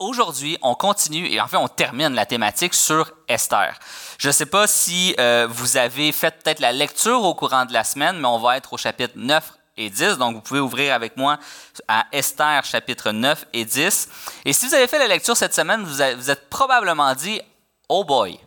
aujourd'hui, on continue et en fait, on termine la thématique sur Esther. Je ne sais pas si euh, vous avez fait peut-être la lecture au courant de la semaine, mais on va être au chapitre 9 et 10. Donc, vous pouvez ouvrir avec moi à Esther, chapitre 9 et 10. Et si vous avez fait la lecture cette semaine, vous, vous êtes probablement dit, oh boy,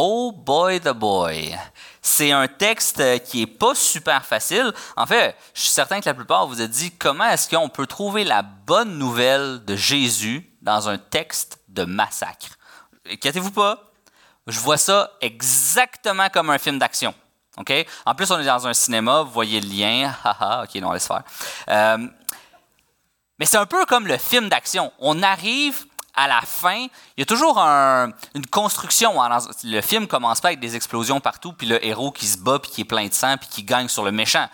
oh boy the boy. C'est un texte qui est pas super facile. En fait, je suis certain que la plupart vous êtes dit comment est-ce qu'on peut trouver la bonne nouvelle de Jésus dans un texte de massacre? Inquiétez-vous pas, je vois ça exactement comme un film d'action. OK? En plus, on est dans un cinéma, vous voyez le lien. Haha, OK, non, laisse faire. Euh, mais c'est un peu comme le film d'action. On arrive à la fin, il y a toujours une construction. Le film commence pas avec des explosions partout, puis le héros qui se bat, puis qui est plein de sang, puis qui gagne sur le méchant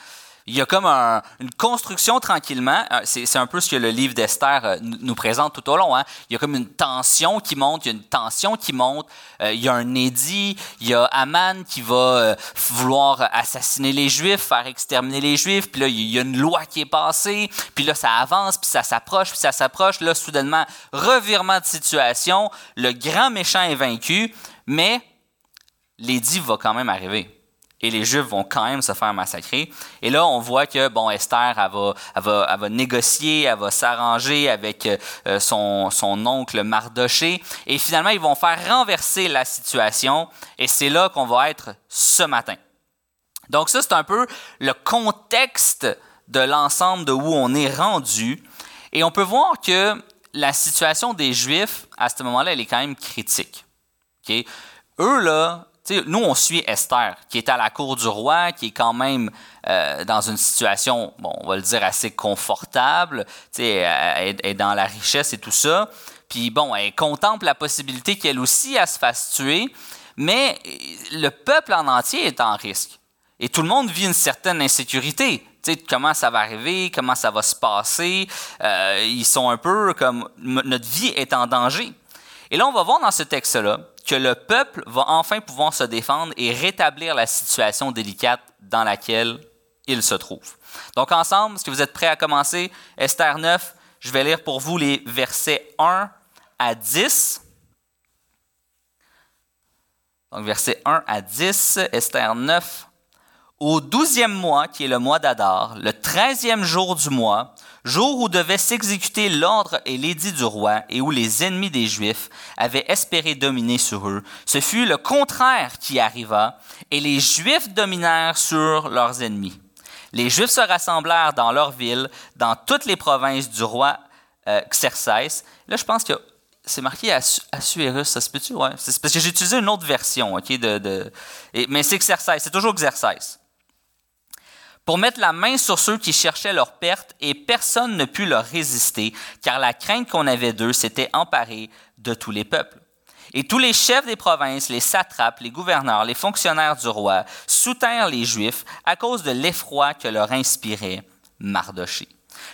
il y a comme une construction tranquillement. Euh, c'est un peu ce que le livre d'Esther euh, nous présente tout au long. Hein. Il y a comme une tension qui monte, il y a une tension qui monte. Euh, il y a un édit, il y a Aman qui va vouloir assassiner les Juifs, faire exterminer les Juifs. Puis là, il y a une loi qui est passée. Puis là, ça avance, puis ça s'approche, puis ça s'approche. Là, soudainement, revirement de situation. Le grand méchant est vaincu, mais l'édit va quand même arriver et les Juifs vont quand même se faire massacrer. Et là, on voit que, bon, Esther, elle va, elle va, elle va négocier, elle va s'arranger avec euh, son, oncle Mardoché. Et finalement, ils vont faire renverser la situation. Et c'est là qu'on va être ce matin. Donc ça, c'est un peu le contexte de l'ensemble de où on est rendu. Et on peut voir que la situation des Juifs, à ce moment-là, elle est quand même critique. Eux, là, nous, on suit Esther, qui est à la cour du roi, qui est quand même euh, dans une situation, bon, on va le dire, assez confortable, elle est dans la richesse et tout ça. Puis bon, elle contemple la possibilité qu'elle aussi, elle se fasse tuer, mais le peuple en entier est en risque. Et tout le monde vit une certaine insécurité. comment ça va arriver, comment ça va se passer? Euh, ils sont un peu comme notre vie est en danger. Et là, on va voir dans ce texte-là que le peuple va enfin pouvoir se défendre et rétablir la situation délicate dans laquelle il se trouve. Donc ensemble, est-ce que vous êtes prêts à commencer? Esther 9, je vais lire pour vous les versets 1 à 10. Donc versets 1 à 10, Esther 9. Au douzième mois, qui est le mois d'Adar, le treizième jour du mois, jour où devait s'exécuter l'ordre et l'édit du roi et où les ennemis des Juifs avaient espéré dominer sur eux, ce fut le contraire qui arriva et les Juifs dominèrent sur leurs ennemis. Les Juifs se rassemblèrent dans leur ville, dans toutes les provinces du roi euh, Xerxès. Là, je pense que c'est marqué Assuérus, ça se peut-tu? Ouais. C'est parce que j'ai utilisé une autre version, OK? Mais c'est Xerxès, c'est toujours Xerxès pour mettre la main sur ceux qui cherchaient leur perte, et personne ne put leur résister, car la crainte qu'on avait d'eux s'était emparée de tous les peuples. Et tous les chefs des provinces, les satrapes, les gouverneurs, les fonctionnaires du roi soutinrent les Juifs à cause de l'effroi que leur inspirait Mardoché.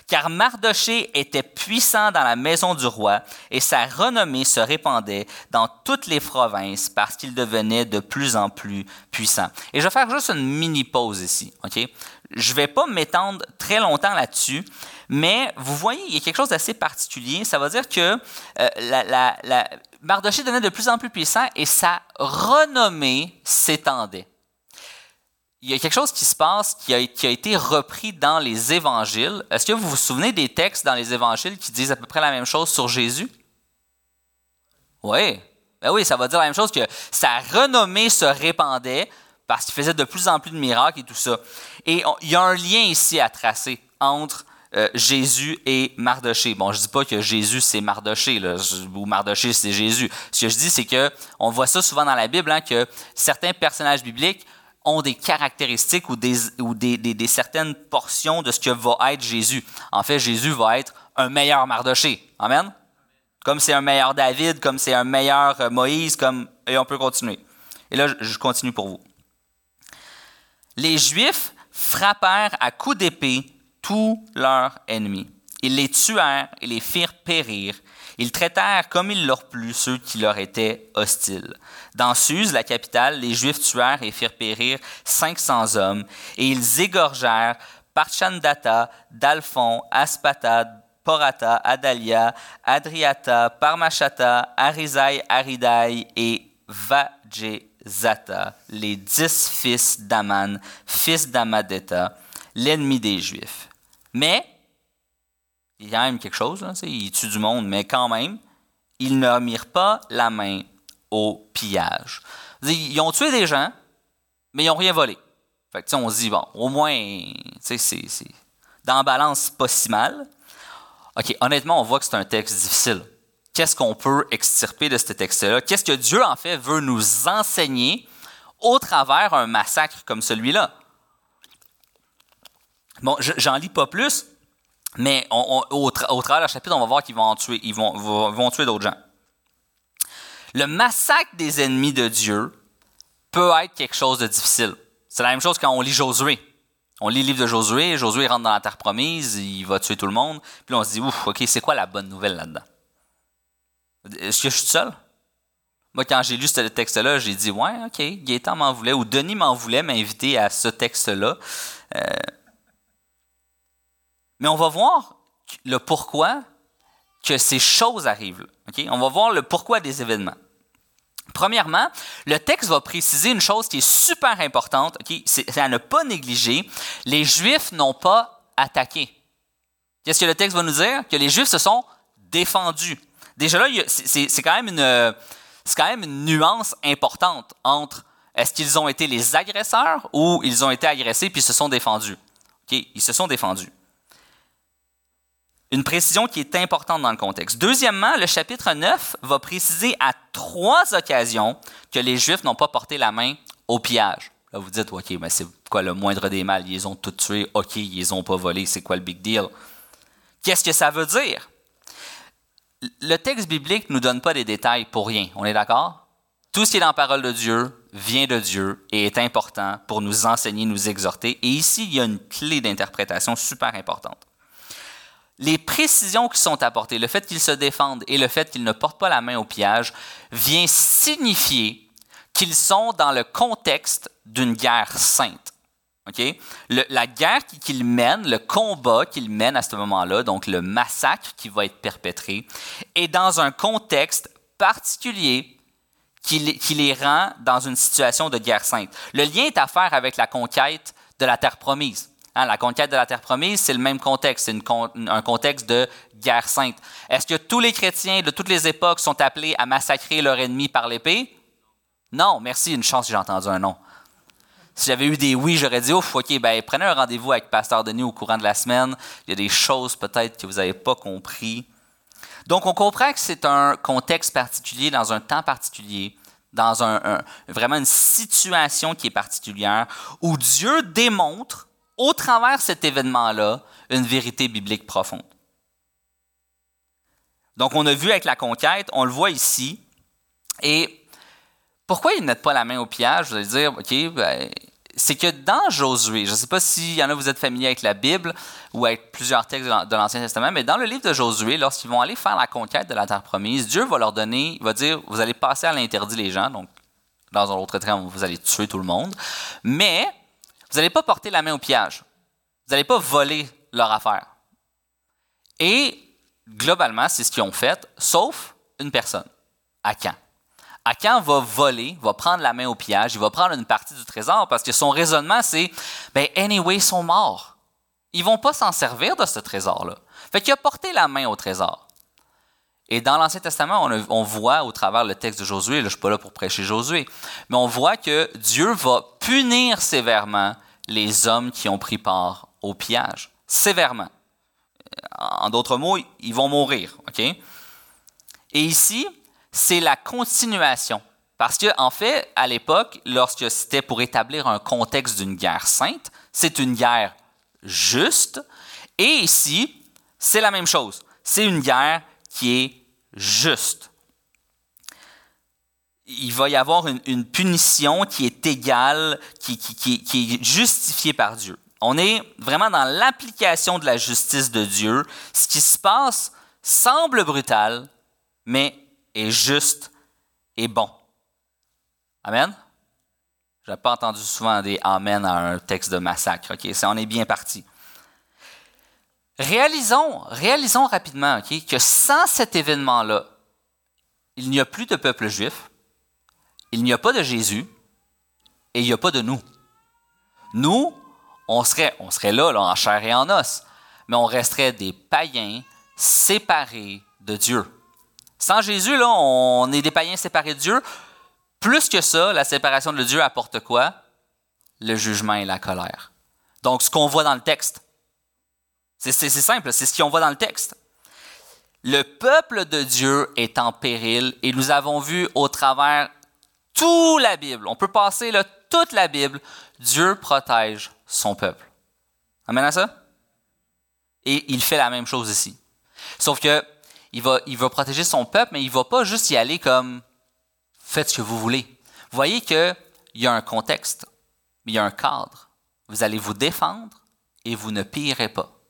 Car Mardoché était puissant dans la maison du roi et sa renommée se répandait dans toutes les provinces parce qu'il devenait de plus en plus puissant. Et je vais faire juste une mini pause ici, ok? Je ne vais pas m'étendre très longtemps là-dessus, mais vous voyez, il y a quelque chose d'assez particulier. Ça veut dire que euh, la, Mardoché devenait de plus en plus puissant et sa renommée s'étendait. Il y a quelque chose qui se passe qui a, été repris dans les évangiles. Est-ce que vous vous souvenez des textes dans les évangiles qui disent à peu près la même chose sur Jésus? Oui. Ben oui, ça va dire la même chose que sa renommée se répandait parce qu'il faisait de plus en plus de miracles et tout ça. Et il y a un lien ici à tracer entre euh, Jésus et Mardoché. Bon, je dis pas que Jésus c'est Mardoché ou Mardoché c'est Jésus. Ce que je dis c'est que on voit ça souvent dans la Bible hein, que certains personnages bibliques ont des caractéristiques ou, des, ou des, des, certaines portions de ce que va être Jésus. En fait, Jésus va être un meilleur Mardoché. Amen? Comme c'est un meilleur David, comme c'est un meilleur euh, Moïse, comme et on peut continuer. Et là, je continue pour vous les Juifs frappèrent à coups d'épée tous leurs ennemis. Ils les tuèrent et les firent périr. Ils traitèrent comme il leur plut ceux qui leur étaient hostiles. Dans Suse, la capitale, les Juifs tuèrent et firent périr 500 hommes, et ils égorgèrent Parchandata, Dalphon, Aspata, Porata, Adalia, Adriata, Parmachata, Arizai, Aridai et Vajezata, les dix fils d'Aman, fils d'Amadeta, l'ennemi des Juifs. Mais, il y a même quelque chose, il tue du monde, mais quand même, ils ne mirent pas la main au pillage. Ils ont tué des gens, mais ils n'ont rien volé. On se dit, au moins, c'est, dans la balance, pas si mal. OK, honnêtement, on voit que c'est un texte difficile. Qu'est-ce qu'on peut extirper de ce texte-là? Qu'est-ce que Dieu, en fait, veut nous enseigner au travers un massacre comme celui-là? Bon, j'en lis pas plus, mais au, travers du chapitre, on va voir qu'ils vont tuer, ils vont tuer d'autres gens. Le massacre des ennemis de Dieu peut être quelque chose de difficile. C'est la même chose quand on lit Josué. On lit le livre de Josué, Josué rentre dans la terre promise, il va tuer tout le monde, puis on se dit, ouf, ok, c'est quoi la bonne nouvelle là-dedans? Est-ce que je suis seul? Moi, quand j'ai lu ce texte-là, j'ai dit, ouais, ok, Gaëtan m'en voulait, ou Denis m'en voulait m'inviter à ce texte-là. Euh, mais on va voir le pourquoi que ces choses arrivent. On va voir le pourquoi des événements. Premièrement, le texte va préciser une chose qui est super importante, c'est à ne pas négliger. Les Juifs n'ont pas attaqué. Qu'est-ce que le texte va nous dire? Que les Juifs se sont défendus. Déjà là, c'est quand, même une, nuance importante entre est-ce qu'ils ont été les agresseurs ou ils ont été agressés puis se sont défendus. Ils se sont défendus. Une précision qui est importante dans le contexte. Deuxièmement, le chapitre 9 va préciser à trois occasions que les Juifs n'ont pas porté la main au pillage. Là, vous dites, OK, mais c'est quoi le moindre des mal? Ils ont tous tués. OK, ils les ont pas volés. C'est quoi le big deal? Qu'est-ce que ça veut dire? Le texte biblique ne nous donne pas des détails pour rien. On est d'accord? Tout ce qui est dans la parole de Dieu vient de Dieu et est important pour nous enseigner, nous exhorter. Et ici, il y a une clé d'interprétation super importante les précisions qui sont apportées, le fait qu'ils se défendent et le fait qu'ils ne portent pas la main au pillage, vient signifier qu'ils sont dans le contexte d'une guerre sainte. La guerre qu'ils mènent, le combat qu'ils mènent à ce moment-là, donc le massacre qui va être perpétré, est dans un contexte particulier qui, qui les rend dans une situation de guerre sainte. Le lien est à faire avec la conquête de la terre promise. Hein, la conquête de la terre promise, c'est le même contexte, c'est un contexte de guerre sainte. Est-ce que tous les chrétiens de toutes les époques sont appelés à massacrer leur ennemi par l'épée? Non, merci, une chance que j'ai entendu un non. Si j'avais eu des oui, j'aurais dit, ouf, ok, ben, prenez un rendez-vous avec Pasteur Denis au courant de la semaine. Il y a des choses peut-être que vous n'avez pas compris. Donc, on comprend que c'est un contexte particulier, dans un temps particulier, dans un, vraiment une situation qui est particulière, où Dieu démontre au travers cet événement-là, une vérité biblique profonde. Donc, on a vu avec la conquête, on le voit ici. Et pourquoi ils ne mettent pas la main au pillage? Vous allez dire, OK, ben, c'est que dans Josué, je ne sais pas s'il y en a vous êtes familier avec la Bible ou avec plusieurs textes de l'Ancien Testament, mais dans le livre de Josué, lorsqu'ils vont aller faire la conquête de la terre promise, Dieu va leur donner, il va dire, vous allez passer à l'interdit les gens, donc dans un autre terme, vous allez tuer tout le monde, mais vous n'allez pas porter la main au pillage. Vous n'allez pas voler leur affaire. Et globalement, c'est ce qu'ils ont fait, sauf une personne, Akan. Akan va voler, va prendre la main au pillage, il va prendre une partie du trésor parce que son raisonnement, c'est ben, anyway, ils sont morts. Ils vont pas s'en servir de ce trésor-là. Fait qu'il a porté la main au trésor. Et dans l'Ancien Testament, on, voit au travers le texte de Josué, là, je ne suis pas là pour prêcher Josué, mais on voit que Dieu va punir sévèrement les hommes qui ont pris part au pillage, sévèrement. En d'autres mots, ils vont mourir. OK? Et ici, c'est la continuation. Parce qu'en en fait, à l'époque, lorsque c'était pour établir un contexte d'une guerre sainte, c'est une guerre juste. Et ici, c'est la même chose. C'est une guerre qui est juste. Il va y avoir une, punition qui est égale, qui, est justifiée par Dieu. On est vraiment dans l'application de la justice de Dieu. Ce qui se passe semble brutal, mais est juste et bon. Amen? Je n'ai pas entendu souvent des Amen à un texte de massacre. Ok, on est bien parti. Réalisons, réalisons rapidement que sans cet événement-là, il n'y a plus de peuple juif, il n'y a pas de Jésus et il n'y a pas de nous. Nous, on serait, on serait là, en chair et en os, mais on resterait des païens séparés de Dieu. Sans Jésus, là, on est des païens séparés de Dieu. Plus que ça, la séparation de Dieu apporte quoi? Le jugement et la colère. Donc, ce qu'on voit dans le texte. C'est simple, c'est ce qu'on voit dans le texte. Le peuple de Dieu est en péril et nous avons vu au travers toute la Bible, on peut passer là, toute la Bible, Dieu protège son peuple. Amen à ça? Et il fait la même chose ici. Sauf que il va, il va protéger son peuple, mais il ne va pas juste y aller comme faites ce que vous voulez. Vous voyez qu'il y a un contexte, il y a un cadre. Vous allez vous défendre et vous ne pillerez pas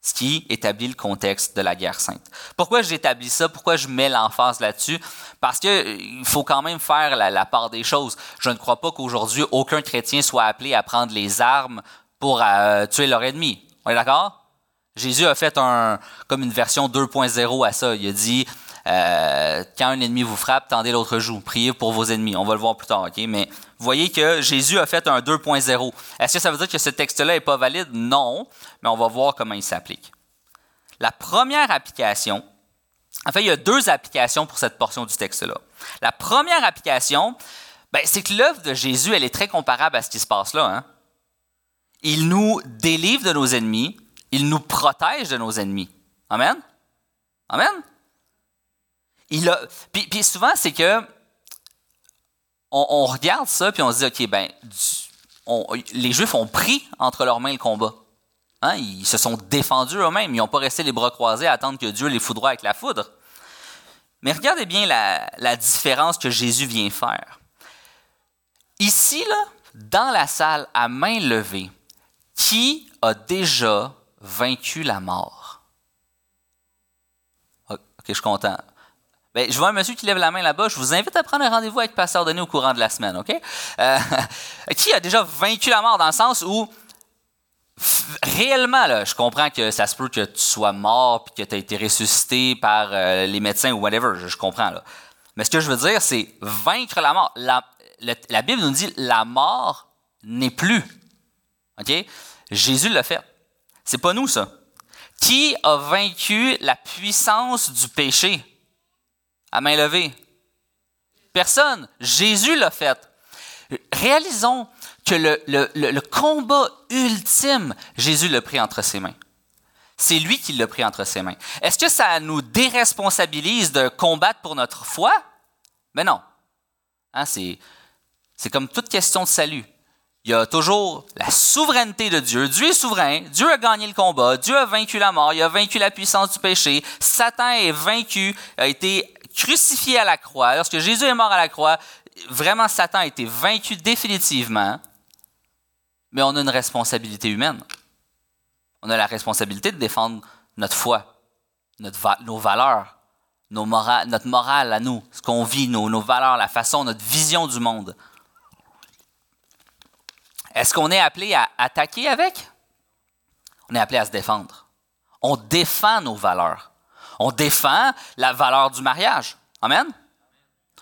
ce qui établit le contexte de la guerre sainte. Pourquoi j'établis ça? Pourquoi je mets l'emphase là-dessus? Parce qu'il euh, faut quand même faire la, part des choses. Je ne crois pas qu'aujourd'hui, aucun chrétien soit appelé à prendre les armes pour euh, tuer leur ennemi. On est d'accord? Jésus a fait un, comme une version 2.0 à ça. Il a dit, euh, quand un ennemi vous frappe, tendez l'autre joue. Priez pour vos ennemis. On va le voir plus tard, OK? Mais vous voyez que Jésus a fait un 2.0. Est-ce que ça veut dire que ce texte-là n'est pas valide? Non, mais on va voir comment il s'applique. La première application, en fait, il y a deux applications pour cette portion du texte-là. La première application, ben, c'est que l'œuvre de Jésus, elle est très comparable à ce qui se passe là. Hein? Il nous délivre de nos ennemis, il nous protège de nos ennemis. Amen? Amen? Il a, puis, souvent, c'est que on, regarde ça, puis on se dit, OK, ben, les Juifs ont pris entre leurs mains le combat. Hein? Ils se sont défendus eux-mêmes. Ils n'ont pas resté les bras croisés à attendre que Dieu les foudroie avec la foudre. Mais regardez bien la, la différence que Jésus vient faire. Ici, là, dans la salle, à main levée, qui a déjà vaincu la mort? Ok, je suis content. Ben, je vois un monsieur qui lève la main là-bas. Je vous invite à prendre un rendez-vous avec Pasteur Denis au courant de la semaine, OK? Euh, qui a déjà vaincu la mort dans le sens où, réellement, là, je comprends que ça se peut que tu sois mort puis que tu as été ressuscité par euh, les médecins ou whatever. Je, comprends, là. Mais ce que je veux dire, c'est vaincre la mort. La, la Bible nous dit la mort n'est plus. OK? Jésus l'a fait. C'est pas nous, ça. Qui a vaincu la puissance du péché? à main levée? Personne. Jésus l'a fait. Réalisons que le, combat ultime, Jésus l'a pris entre ses mains. C'est lui qui l'a pris entre ses mains. Est-ce que ça nous déresponsabilise de combattre pour notre foi? Mais non. Hein, c'est comme toute question de salut. Il y a toujours la souveraineté de Dieu. Dieu est souverain. Dieu a gagné le combat. Dieu a vaincu la mort. Il a vaincu la puissance du péché. Satan est vaincu, a été crucifié à la croix, lorsque Jésus est mort à la croix, vraiment Satan a été vaincu définitivement, mais on a une responsabilité humaine. On a la responsabilité de défendre notre foi, nos valeurs, notre morale à nous, ce qu'on vit, nos valeurs, la façon, notre vision du monde. Est-ce qu'on est appelé à attaquer avec? On est appelé à se défendre. On défend nos valeurs. On défend la valeur du mariage. Amen?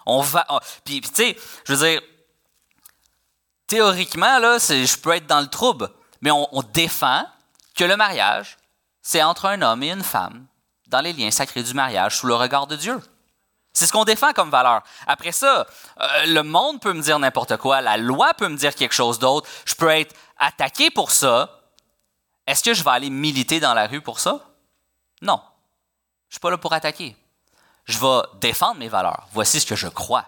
On va. puis, tu sais, je veux dire, théoriquement, là, je peux être dans le trouble, mais on, défend que le mariage, c'est entre un homme et une femme, dans les liens sacrés du mariage, sous le regard de Dieu. C'est ce qu'on défend comme valeur. Après ça, euh, le monde peut me dire n'importe quoi, la loi peut me dire quelque chose d'autre, je peux être attaqué pour ça. Est-ce que je vais aller militer dans la rue pour ça? Non. Je ne suis pas là pour attaquer. Je vais défendre mes valeurs. Voici ce que je crois.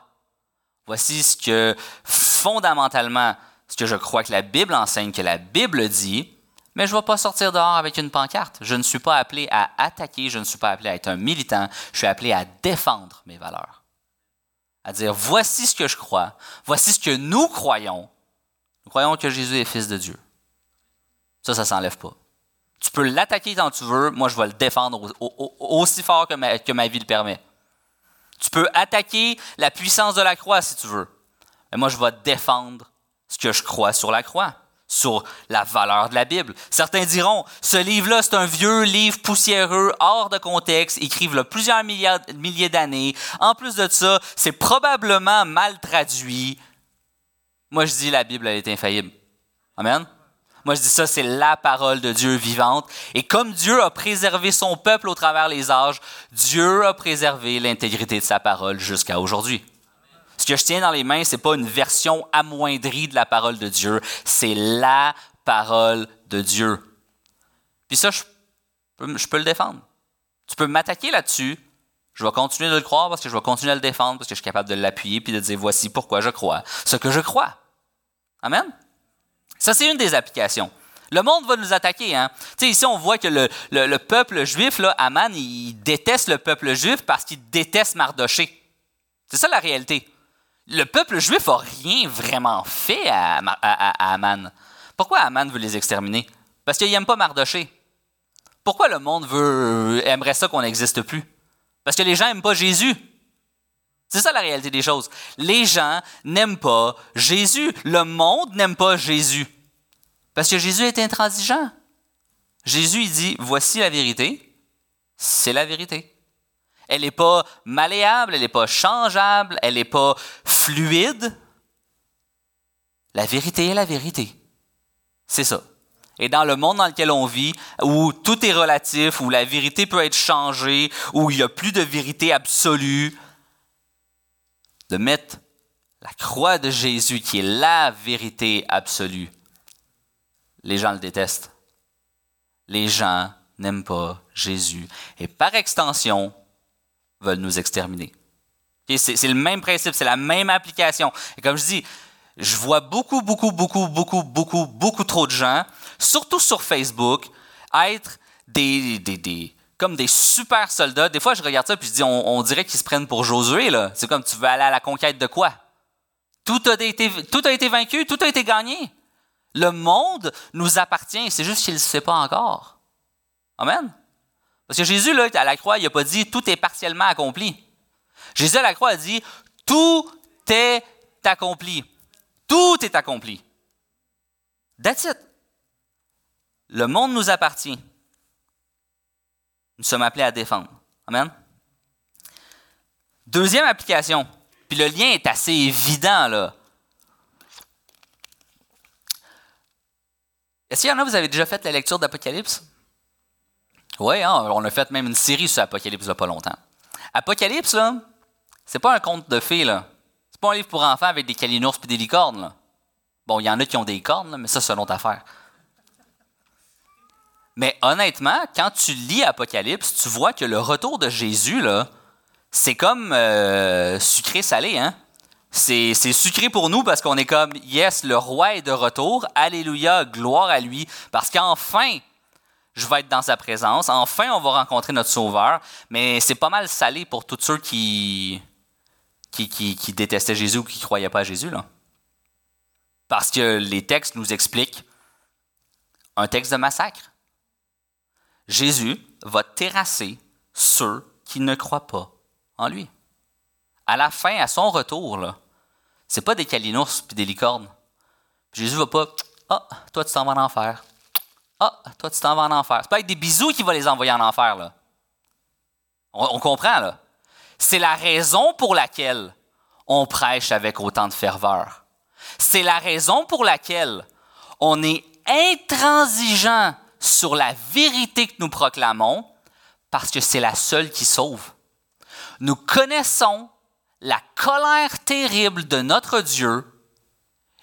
Voici ce que fondamentalement, ce que je crois que la Bible enseigne, que la Bible dit, mais je ne vais pas sortir dehors avec une pancarte. Je ne suis pas appelé à attaquer, je ne suis pas appelé à être un militant, je suis appelé à défendre mes valeurs. À dire, voici ce que je crois, voici ce que nous croyons. Nous croyons que Jésus est fils de Dieu. Ça, ça ne s'enlève pas. Tu peux l'attaquer quand tu veux, moi je vais le défendre aussi fort que ma, que ma vie le permet. Tu peux attaquer la puissance de la croix si tu veux. Mais moi je vais défendre ce que je crois sur la croix. Sur la valeur de la Bible. Certains diront, ce livre-là, c'est un vieux livre poussiéreux, hors de contexte, écrive là plusieurs milliers d'années. En plus de ça, c'est probablement mal traduit. Moi, je dis, la Bible, elle est infaillible. Amen. Moi, je dis ça, c'est la parole de Dieu vivante. Et comme Dieu a préservé son peuple au travers les âges, Dieu a préservé l'intégrité de sa parole jusqu'à aujourd'hui. Ce que je tiens dans les mains, c'est pas une version amoindrie de la parole de Dieu, c'est la parole de Dieu. Puis ça, je peux, le défendre. Tu peux m'attaquer là-dessus. Je vais continuer de le croire parce que je vais continuer à le défendre parce que je suis capable de l'appuyer puis de dire voici pourquoi je crois ce que je crois. Amen? Ça, c'est une des applications. Le monde va nous attaquer. Hein? Ici, on voit que le, le, peuple juif, là, Aman, il déteste le peuple juif parce qu'il déteste Mardoché. C'est ça la réalité. Le peuple juif n'a rien vraiment fait à, à, Aman. Pourquoi Aman veut les exterminer? Parce qu'il n'aime pas Mardoché. Pourquoi le monde veut, aimerait ça qu'on n'existe plus? Parce que les gens n'aiment pas Jésus. C'est ça la réalité des choses. Les gens n'aiment pas Jésus. Le monde n'aime pas Jésus. Parce que Jésus est intransigeant. Jésus, il dit, voici la vérité, c'est la vérité. Elle n'est pas malléable, elle n'est pas changeable, elle n'est pas fluide. La vérité est la vérité. C'est ça. Et dans le monde dans lequel on vit, où tout est relatif, où la vérité peut être changée, où il n'y a plus de vérité absolue, de mettre la croix de Jésus, qui est la vérité absolue, les gens le détestent. Les gens n'aiment pas Jésus. Et par extension, veulent nous exterminer. C'est le même principe, c'est la même application. Et comme je dis, je vois beaucoup, beaucoup, beaucoup, beaucoup, beaucoup, beaucoup trop de gens, surtout sur Facebook, être des, des, des, comme des super soldats. Des fois, je regarde ça et je dis, on, dirait qu'ils se prennent pour Josué. là. C'est comme tu veux aller à la conquête de quoi? Tout a été, tout a été vaincu, tout a été gagné. Le monde nous appartient, c'est juste qu'il ne le sait pas encore. Amen. Parce que Jésus, là, à la croix, il n'a pas dit tout est partiellement accompli. Jésus à la croix a dit tout est accompli. Tout est accompli. That's it. Le monde nous appartient. Nous sommes appelés à défendre. Amen. Deuxième application. Puis le lien est assez évident, là. Est-ce qu'il y en a, vous avez déjà fait la lecture d'Apocalypse? Oui, hein, on a fait même une série sur Apocalypse il n'y a pas longtemps. Apocalypse, là, c'est pas un conte de fées, là. C'est pas un livre pour enfants avec des calinours et des licornes, là. Bon, il y en a qui ont des cornes, mais ça, c'est une autre affaire. Mais honnêtement, quand tu lis Apocalypse, tu vois que le retour de Jésus, là, c'est comme euh, sucré-salé, hein? C'est sucré pour nous parce qu'on est comme, yes, le roi est de retour, alléluia, gloire à lui, parce qu'enfin, je vais être dans sa présence. Enfin, on va rencontrer notre Sauveur. Mais c'est pas mal salé pour tous ceux qui, qui, qui, détestaient Jésus ou qui ne croyaient pas à Jésus. Là. Parce que les textes nous expliquent un texte de massacre. Jésus va terrasser ceux qui ne croient pas en lui. À la fin, à son retour, là, c'est pas des calinours puis des licornes. Jésus va pas, ah, toi tu t'en vas en enfer. Ah, toi, tu t'en vas en enfer. C'est pas avec des bisous qu'il va les envoyer en enfer, là. On, comprend, là. C'est la raison pour laquelle on prêche avec autant de ferveur. C'est la raison pour laquelle on est intransigeant sur la vérité que nous proclamons, parce que c'est la seule qui sauve. Nous connaissons la colère terrible de notre Dieu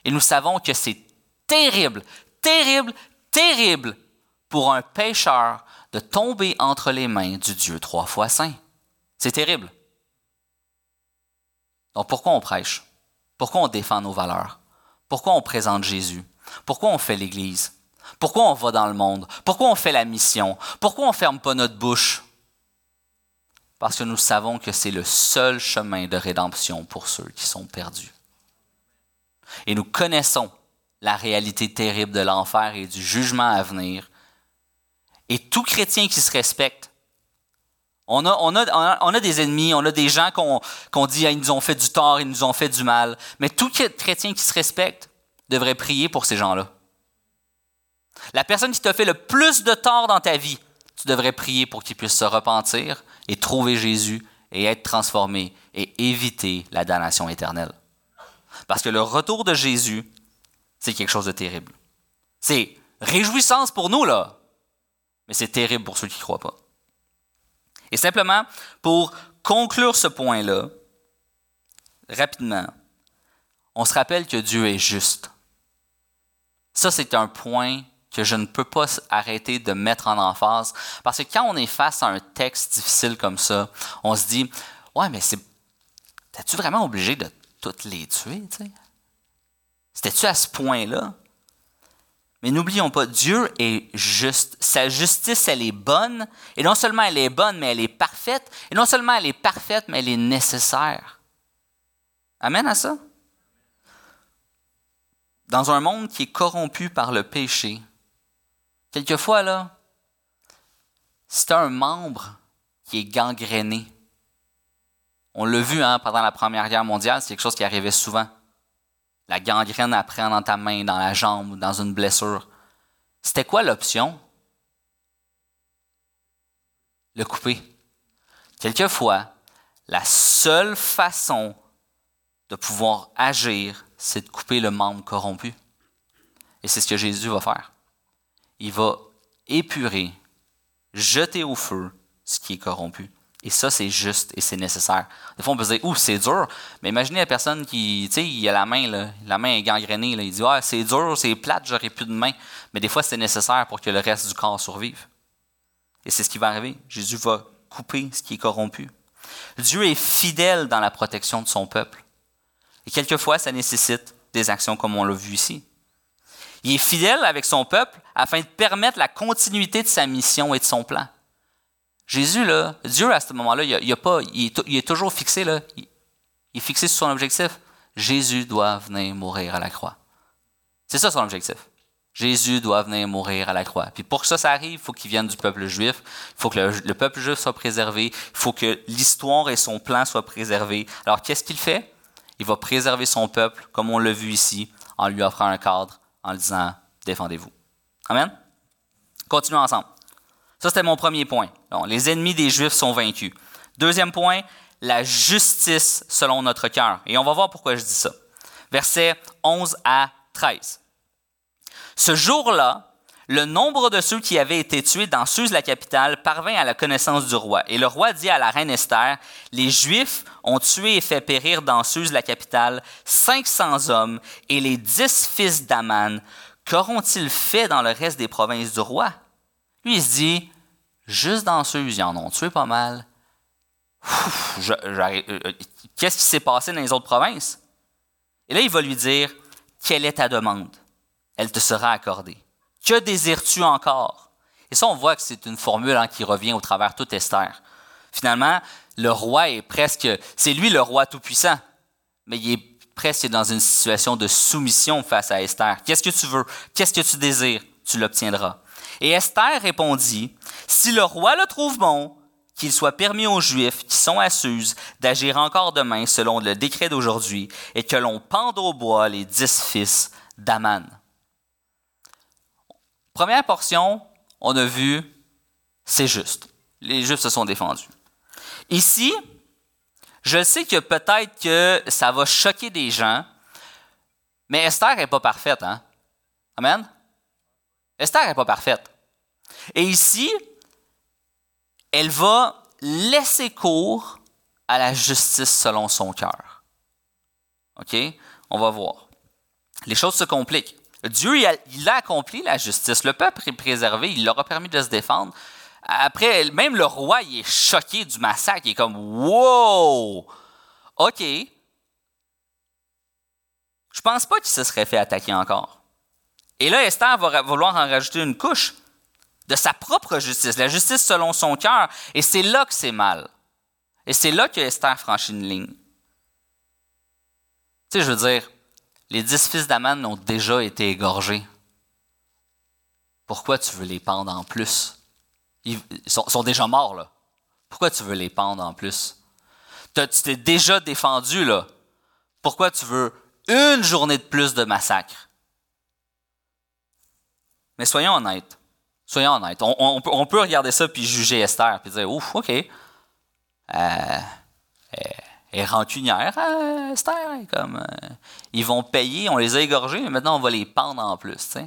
et nous savons que c'est terrible, terrible, terrible pour un pécheur de tomber entre les mains du Dieu trois fois saint. C'est terrible. Donc pourquoi on prêche? Pourquoi on défend nos valeurs? Pourquoi on présente Jésus? Pourquoi on fait l'Église? Pourquoi on va dans le monde? Pourquoi on fait la mission? Pourquoi on ne ferme pas notre bouche? Parce que nous savons que c'est le seul chemin de rédemption pour ceux qui sont perdus. Et nous connaissons la réalité terrible de l'enfer et du jugement à venir. Et tout chrétien qui se respecte, on a, des ennemis, on a des gens qu'on dit ils nous ont fait du tort, ils nous ont fait du mal, mais tout chrétien qui se respecte devrait prier pour ces gens-là. La personne qui t'a fait le plus de tort dans ta vie, tu devrais prier pour qu'il puisse se repentir et trouver Jésus et être transformé et éviter la damnation éternelle. Parce que le retour de Jésus, c'est quelque chose de terrible. C'est réjouissance pour nous, là, mais c'est terrible pour ceux qui ne croient pas. Et simplement, pour conclure ce point-là, rapidement, on se rappelle que Dieu est juste. Ça, c'est un point que je ne peux pas arrêter de mettre en emphase. Parce que quand on est face à un texte difficile comme ça, on se dit Ouais, mais c'est. T'es-tu vraiment obligé de toutes les tuer, C'était-tu à ce point-là? Mais n'oublions pas, Dieu est juste. Sa justice, elle est bonne. Et non seulement elle est bonne, mais elle est parfaite. Et non seulement elle est parfaite, mais elle est nécessaire. Amen à ça? Dans un monde qui est corrompu par le péché, quelquefois, là, c'est un membre qui est gangréné. On l'a vu hein, pendant la Première Guerre mondiale, c'est quelque chose qui arrivait souvent. La gangrène après dans ta main, dans la jambe, dans une blessure. C'était quoi l'option? Le couper. Quelquefois, la seule façon de pouvoir agir, c'est de couper le membre corrompu. Et c'est ce que Jésus va faire. Il va épurer, jeter au feu ce qui est corrompu. Et ça, c'est juste et c'est nécessaire. Des fois, on peut se dire, ouh, c'est dur. Mais imaginez la personne qui, tu sais, il a la main, là, la main est gangrénée. Il dit, ah, c'est dur, c'est plate, j'aurais plus de main. Mais des fois, c'est nécessaire pour que le reste du corps survive. Et c'est ce qui va arriver. Jésus va couper ce qui est corrompu. Dieu est fidèle dans la protection de son peuple. Et quelquefois, ça nécessite des actions comme on l'a vu ici. Il est fidèle avec son peuple afin de permettre la continuité de sa mission et de son plan. Jésus, là, Dieu, à ce moment-là, il, a, pas, il, est, toujours fixé, là, il, est fixé sur son objectif. Jésus doit venir mourir à la croix. C'est ça son objectif. Jésus doit venir mourir à la croix. Puis pour que ça, ça arrive, il faut qu'il vienne du peuple juif. Il faut que le, peuple juif soit préservé. Il faut que l'histoire et son plan soient préservés. Alors, qu'est-ce qu'il fait? Il va préserver son peuple, comme on l'a vu ici, en lui offrant un cadre, en lui disant, défendez-vous. Amen? Continuons ensemble. Ça, c'était mon premier point. les ennemis des Juifs sont vaincus. Deuxième point, la justice selon notre cœur. Et on va voir pourquoi je dis ça. Versets 11 à 13. Ce jour-là, le nombre de ceux qui avaient été tués dans Suse, la capitale, parvint à la connaissance du roi. Et le roi dit à la reine Esther, les Juifs ont tué et fait périr dans Suse, la capitale, 500 hommes, et les dix fils d'Aman, qu'auront-ils fait dans le reste des provinces du roi? Lui, il se dit, juste dans ceux, ils en ont tué pas mal. Euh, euh, qu'est-ce qui s'est passé dans les autres provinces? Et là, il va lui dire, quelle est ta demande? Elle te sera accordée. Que désires-tu encore? Et ça, on voit que c'est une formule hein, qui revient au travers toute Esther. Finalement, le roi est presque, c'est lui le roi tout-puissant, mais il est presque dans une situation de soumission face à Esther. Qu'est-ce que tu veux? Qu'est-ce que tu désires? Tu l'obtiendras. Et Esther répondit, Si le roi le trouve bon, qu'il soit permis aux Juifs qui sont à Suse d'agir encore demain selon le décret d'aujourd'hui, et que l'on pende au bois les dix fils d'Aman. Première portion, on a vu, c'est juste. Les Juifs se sont défendus. Ici, je sais que peut-être que ça va choquer des gens, mais Esther n'est pas parfaite. Hein? Amen? Esther n'est pas parfaite. Et ici, elle va laisser cours à la justice selon son cœur. OK? On va voir. Les choses se compliquent. Dieu, il a, accompli la justice. Le peuple est préservé. Il leur a permis de se défendre. Après, même le roi, il est choqué du massacre. Il est comme Wow! OK. Je pense pas qu'il se serait fait attaquer encore. Et là, Esther va vouloir en rajouter une couche de sa propre justice, la justice selon son cœur. Et c'est là que c'est mal. Et c'est là que Esther franchit une ligne. Tu sais, je veux dire, les dix fils d'Aman ont déjà été égorgés. Pourquoi tu veux les pendre en plus? Ils sont, déjà morts, là. Pourquoi tu veux les pendre en plus? Tu t'es déjà défendu, là. Pourquoi tu veux une journée de plus de massacre? Mais soyons honnêtes. Soyons honnêtes. On, peut, regarder ça puis juger Esther puis dire ouf, ok. Euh, elle est rancunière, hein, Esther. Comme, euh, ils vont payer, on les a égorgés, mais maintenant on va les pendre en plus.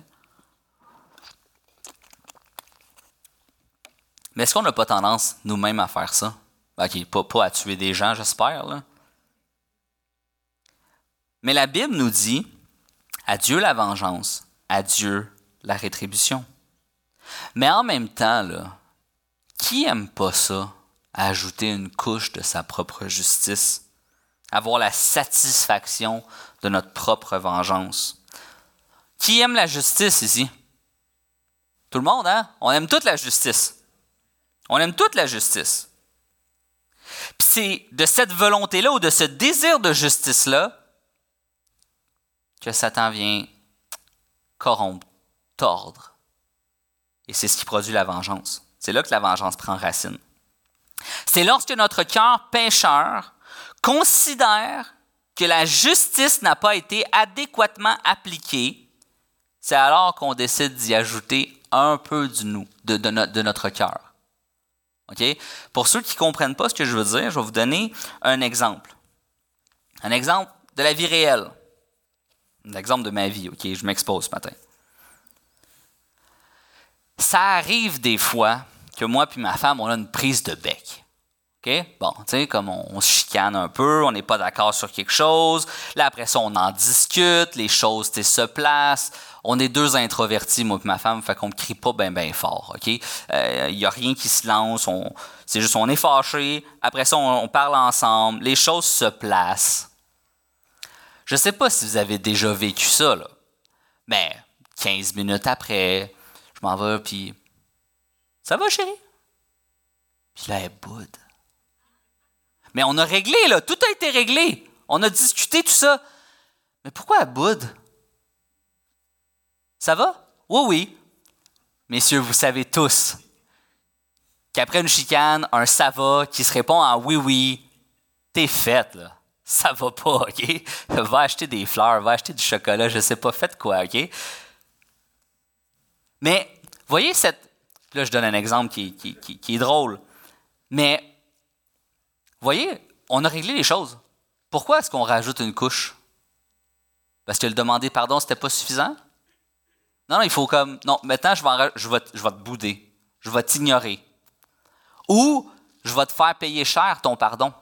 Mais est-ce qu'on n'a pas tendance nous-mêmes à faire ça? OK, pas, pas à tuer des gens, j'espère. Mais la Bible nous dit à Dieu la vengeance, à Dieu la rétribution. Mais en même temps, là, qui aime pas ça, ajouter une couche de sa propre justice, avoir la satisfaction de notre propre vengeance? Qui aime la justice ici? Tout le monde, hein? On aime toute la justice. On aime toute la justice. Puis c'est de cette volonté-là ou de ce désir de justice-là que Satan vient corrompre, tordre. Et c'est ce qui produit la vengeance. C'est là que la vengeance prend racine. C'est lorsque notre cœur pécheur considère que la justice n'a pas été adéquatement appliquée, c'est alors qu'on décide d'y ajouter un peu du nous, de, notre cœur. Pour ceux qui ne comprennent pas ce que je veux dire, je vais vous donner un exemple. Un exemple de la vie réelle. Un exemple de ma vie, OK? Je m'expose ce matin. Ça arrive des fois que moi et ma femme, on a une prise de bec. OK? Bon, tu sais, comme on, se chicane un peu, on n'est pas d'accord sur quelque chose. Là, après ça, on en discute, les choses se placent. On est deux introvertis, moi et ma femme, fait qu'on ne crie pas bien, bien fort. OK? Il euh, n'y a rien qui se lance. c'est juste, on est fâché. Après ça, on, parle ensemble. Les choses se placent. Je ne sais pas si vous avez déjà vécu ça, là. Mais 15 minutes après, je m'en vais, puis. Ça va, chérie? Puis là, elle boude. Mais on a réglé, là. Tout a été réglé. On a discuté tout ça. Mais pourquoi elle boude? Ça va? Oui, oui. Messieurs, vous savez tous qu'après une chicane, un ça va qui se répond en oui, oui, t'es faite, là. Ça va pas, OK? Va acheter des fleurs, va acheter du chocolat, je sais pas, faites quoi, OK? Mais, voyez cette. Là, je donne un exemple qui, est drôle. Mais voyez, on a réglé les choses. Pourquoi est-ce qu'on rajoute une couche? Parce que le demander pardon, c'était pas suffisant? Non, non, il faut comme. Non, maintenant, je vais, te bouder. Je vais t'ignorer. Ou je vais te faire payer cher ton pardon.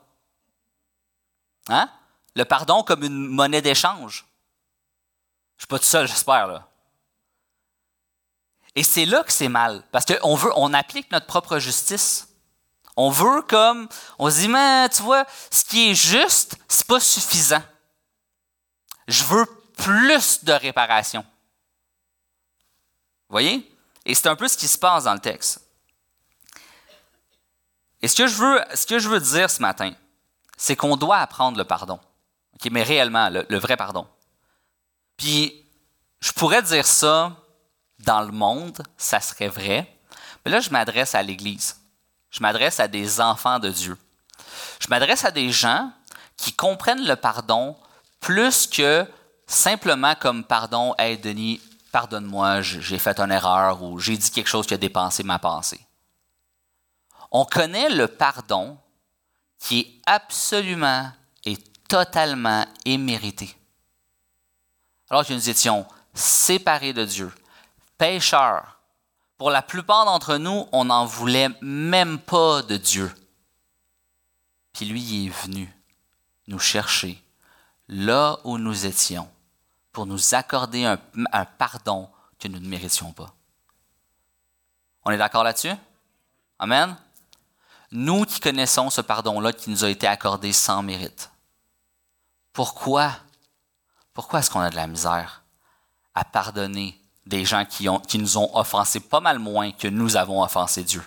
Hein? Le pardon comme une monnaie d'échange. Je suis pas tout seul, j'espère, là. Et c'est là que c'est mal. Parce qu'on veut, on applique notre propre justice. On veut comme, on se dit, mais tu vois, ce qui est juste, c'est pas suffisant. Je veux plus de réparation. Vous voyez? Et c'est un peu ce qui se passe dans le texte. Et ce que je veux, ce que je veux dire ce matin, c'est qu'on doit apprendre le pardon. mais réellement, le, le vrai pardon. Puis, je pourrais dire ça dans le monde, ça serait vrai. Mais là, je m'adresse à l'Église. Je m'adresse à des enfants de Dieu. Je m'adresse à des gens qui comprennent le pardon plus que simplement comme pardon, hey Denis, pardonne-moi, j'ai fait une erreur ou j'ai dit quelque chose qui a dépensé ma pensée. On connaît le pardon qui est absolument et totalement immérité. Alors que nous étions séparés de Dieu, pécheurs, pour la plupart d'entre nous, on n'en voulait même pas de Dieu. Puis lui il est venu nous chercher là où nous étions pour nous accorder un, pardon que nous ne méritions pas. On est d'accord là-dessus? Amen? Nous qui connaissons ce pardon-là qui nous a été accordé sans mérite. Pourquoi? Pourquoi est-ce qu'on a de la misère à pardonner des gens qui, nous ont offensés pas mal moins que nous avons offensé Dieu.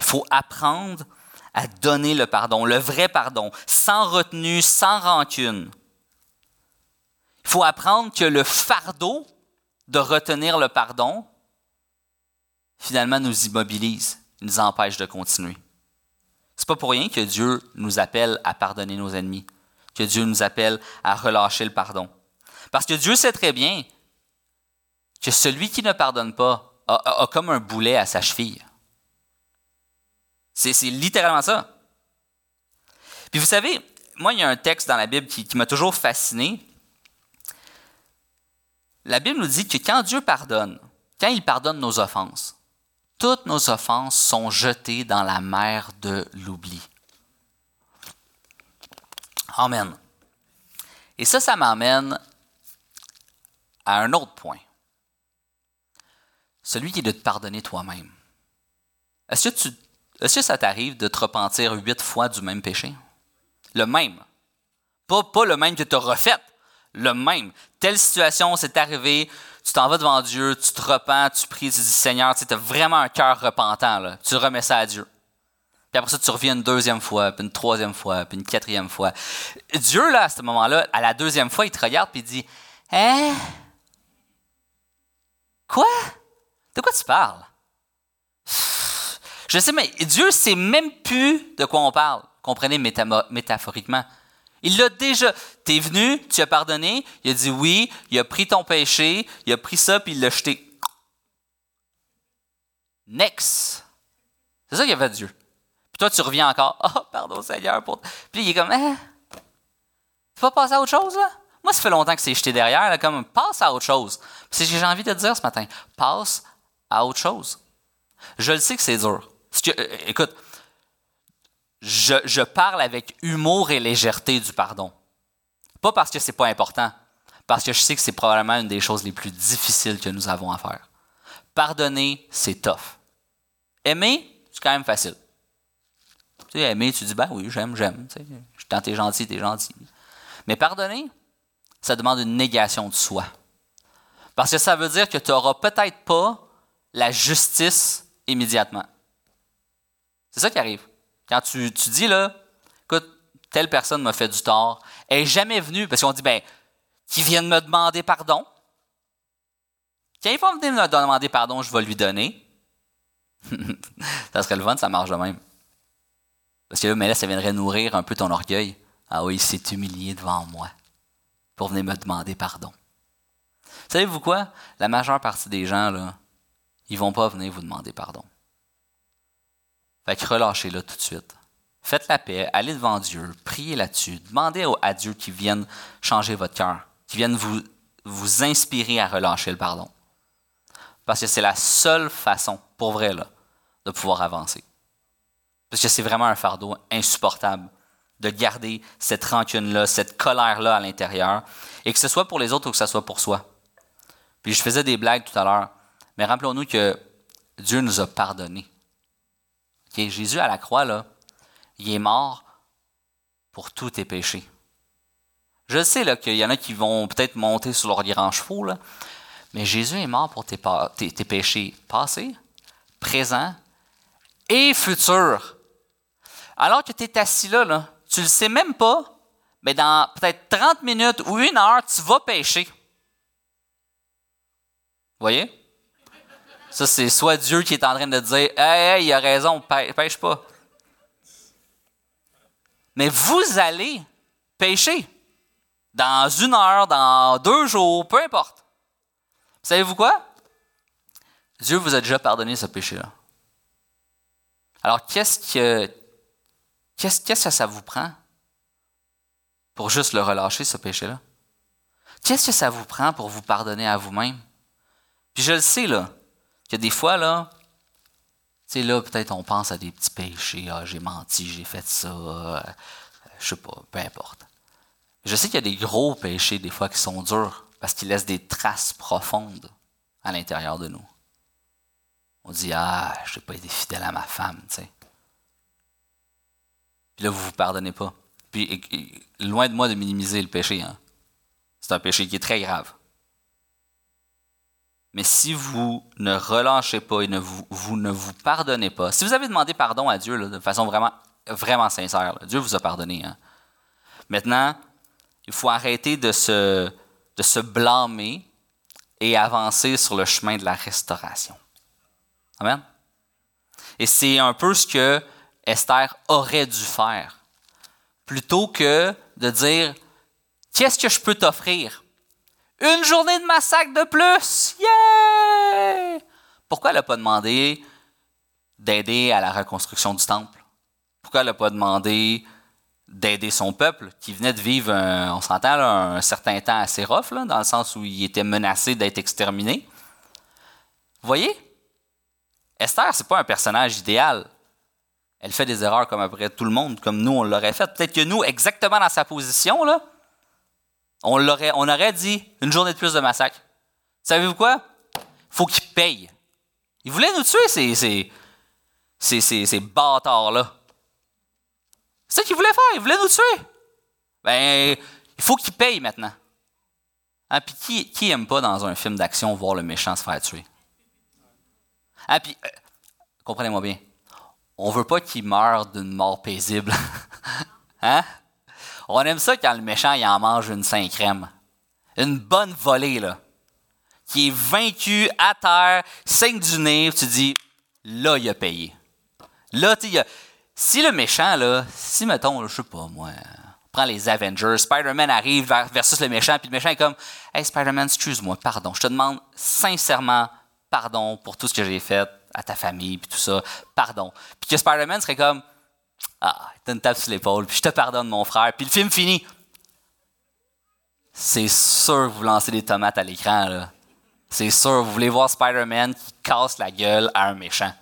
Il faut apprendre à donner le pardon, le vrai pardon, sans retenue, sans rancune. Il faut apprendre que le fardeau de retenir le pardon, finalement, nous immobilise, nous empêche de continuer. C'est pas pour rien que Dieu nous appelle à pardonner nos ennemis, que Dieu nous appelle à relâcher le pardon. Parce que Dieu sait très bien que celui qui ne pardonne pas a, comme un boulet à sa cheville. C'est littéralement ça. Puis vous savez, moi, il y a un texte dans la Bible qui, qui m'a toujours fasciné. La Bible nous dit que quand Dieu pardonne, quand il pardonne nos offenses, toutes nos offenses sont jetées dans la mer de l'oubli. Amen. Et ça, ça m'amène à un autre point. Celui qui est de te pardonner toi-même. Est-ce que, ça t'arrive de te repentir huit fois du même péché? Le même. Pas, pas le même que tu as refait. Le même. Telle situation s'est arrivée, tu t'en vas devant Dieu, tu te repens, tu pries, tu dis Seigneur, tu as vraiment un cœur repentant. Là. Tu remets ça à Dieu. Puis après ça, tu reviens une deuxième fois, puis une troisième fois, puis une quatrième fois. Dieu, là, à ce moment-là, à la deuxième fois, il te regarde puis il dit Hein? Quoi? De quoi tu parles? Je sais, mais Dieu sait même plus de quoi on parle. Comprenez métaphoriquement. Il l'a déjà. Tu es venu, tu as pardonné, il a dit oui, il a pris ton péché, il a pris ça, puis il l'a jeté. Next. C'est ça qu'il a fait Dieu. Puis toi, tu reviens encore. Oh, pardon Seigneur. Pour... Puis il est comme, hein? Tu vas passer à autre chose, là? Moi, ça fait longtemps que c'est jeté derrière, là, comme, passe à autre chose. C'est ce que j'ai envie de te dire ce matin. Passe à autre chose. Je le sais que c'est dur. Euh, écoute, je, parle avec humour et légèreté du pardon. Pas parce que c'est pas important, parce que je sais que c'est probablement une des choses les plus difficiles que nous avons à faire. Pardonner, c'est tough. Aimer, c'est quand même facile. Tu sais, aimer, tu dis, ben oui, j'aime, j'aime. Quand t'es gentil, t'es gentil. Mais pardonner, ça demande une négation de soi. Parce que ça veut dire que tu n'auras peut-être pas la justice immédiatement. C'est ça qui arrive. Quand tu, dis, là, écoute, telle personne m'a fait du tort, elle n'est jamais venue, parce qu'on dit, ben, qu'il vienne me demander pardon. Quand il va venir me demander pardon, je vais lui donner. ça serait le fun, ça marche de même. Parce que là, mais là, ça viendrait nourrir un peu ton orgueil. Ah oui, il s'est humilié devant moi pour venir me demander pardon. Savez-vous quoi? La majeure partie des gens, là, ils vont pas venir vous demander pardon. Fait que relâchez-le tout de suite. Faites la paix, allez devant Dieu, priez là-dessus, demandez à Dieu qu'il vienne changer votre cœur, qu'il vienne vous, vous inspirer à relâcher le pardon. Parce que c'est la seule façon, pour vrai, là, de pouvoir avancer. Parce que c'est vraiment un fardeau insupportable de garder cette rancune-là, cette colère-là à l'intérieur, et que ce soit pour les autres ou que ce soit pour soi. Puis je faisais des blagues tout à l'heure, mais rappelons-nous que Dieu nous a pardonné. Jésus à la croix, là, il est mort pour tous tes péchés. Je sais qu'il y en a qui vont peut-être monter sur leurs grands chevaux, mais Jésus est mort pour tes, péchés passés, présents et futurs. Alors que tu es assis là, là tu ne le sais même pas, mais dans peut-être 30 minutes ou une heure, tu vas pécher. Vous voyez? Ça, c'est soit Dieu qui est en train de dire Hey, il a raison, pêche pas. Mais vous allez pêcher dans une heure, dans deux jours, peu importe. Savez-vous quoi? Dieu vous a déjà pardonné ce péché-là. Alors, qu'est-ce que, qu'est-ce que ça vous prend pour juste le relâcher, ce péché-là? Qu'est-ce que ça vous prend pour vous pardonner à vous-même? Puis je le sais, là, que des fois, là, tu sais, là, peut-être on pense à des petits péchés. Ah, j'ai menti, j'ai fait ça. Euh, je sais pas, peu importe. Je sais qu'il y a des gros péchés, des fois, qui sont durs parce qu'ils laissent des traces profondes à l'intérieur de nous. On dit, ah, je n'ai pas été fidèle à ma femme, tu sais. Puis là, vous ne vous pardonnez pas. Puis, loin de moi de minimiser le péché, hein. C'est un péché qui est très grave. Mais si vous ne relâchez pas et ne vous, ne vous pardonnez pas, si vous avez demandé pardon à Dieu de façon vraiment, vraiment sincère, Dieu vous a pardonné. Hein. Maintenant, il faut arrêter de se, de se blâmer et avancer sur le chemin de la restauration. Amen. Et c'est un peu ce que Esther aurait dû faire. Plutôt que de dire, qu'est-ce que je peux t'offrir? Une journée de massacre de plus! Yeah! Pourquoi elle n'a pas demandé d'aider à la reconstruction du temple? Pourquoi elle n'a pas demandé d'aider son peuple qui venait de vivre, on s'entend, un certain temps assez rough, dans le sens où il était menacé d'être exterminé? Vous voyez? Esther, c'est pas un personnage idéal. Elle fait des erreurs comme après tout le monde, comme nous, on l'aurait fait. Peut-être que nous, exactement dans sa position, là, on, on aurait dit une journée de plus de massacre. Savez-vous quoi? faut qu'il paye. Il voulait nous tuer, ces, ces, ces, ces, bâtards-là. C'est ça qu'il voulait faire, il voulait nous tuer. Ben, il faut qu'il paye maintenant. Hein, puis qui, qui aime pas dans un film d'action voir le méchant se faire tuer? Ah, puis, euh, comprenez-moi bien, on veut pas qu'il meure d'une mort paisible. hein? On aime ça quand le méchant il en mange une crème. Une bonne volée, là. Qui est vaincu à terre, saigne du nez, tu dis, là, il a payé. Là, tu si le méchant, là, si, mettons, je sais pas, moi, prends les Avengers, Spider-Man arrive versus le méchant, puis le méchant est comme, Hey, Spider-Man, excuse-moi, pardon, je te demande sincèrement pardon pour tout ce que j'ai fait à ta famille, puis tout ça, pardon. Puis que Spider-Man serait comme, ah, t'as une tape sur l'épaule, puis je te pardonne, mon frère, puis le film finit. C'est sûr que vous lancez des tomates à l'écran, là. C'est sûr, vous voulez voir Spider-Man qui casse la gueule à un méchant.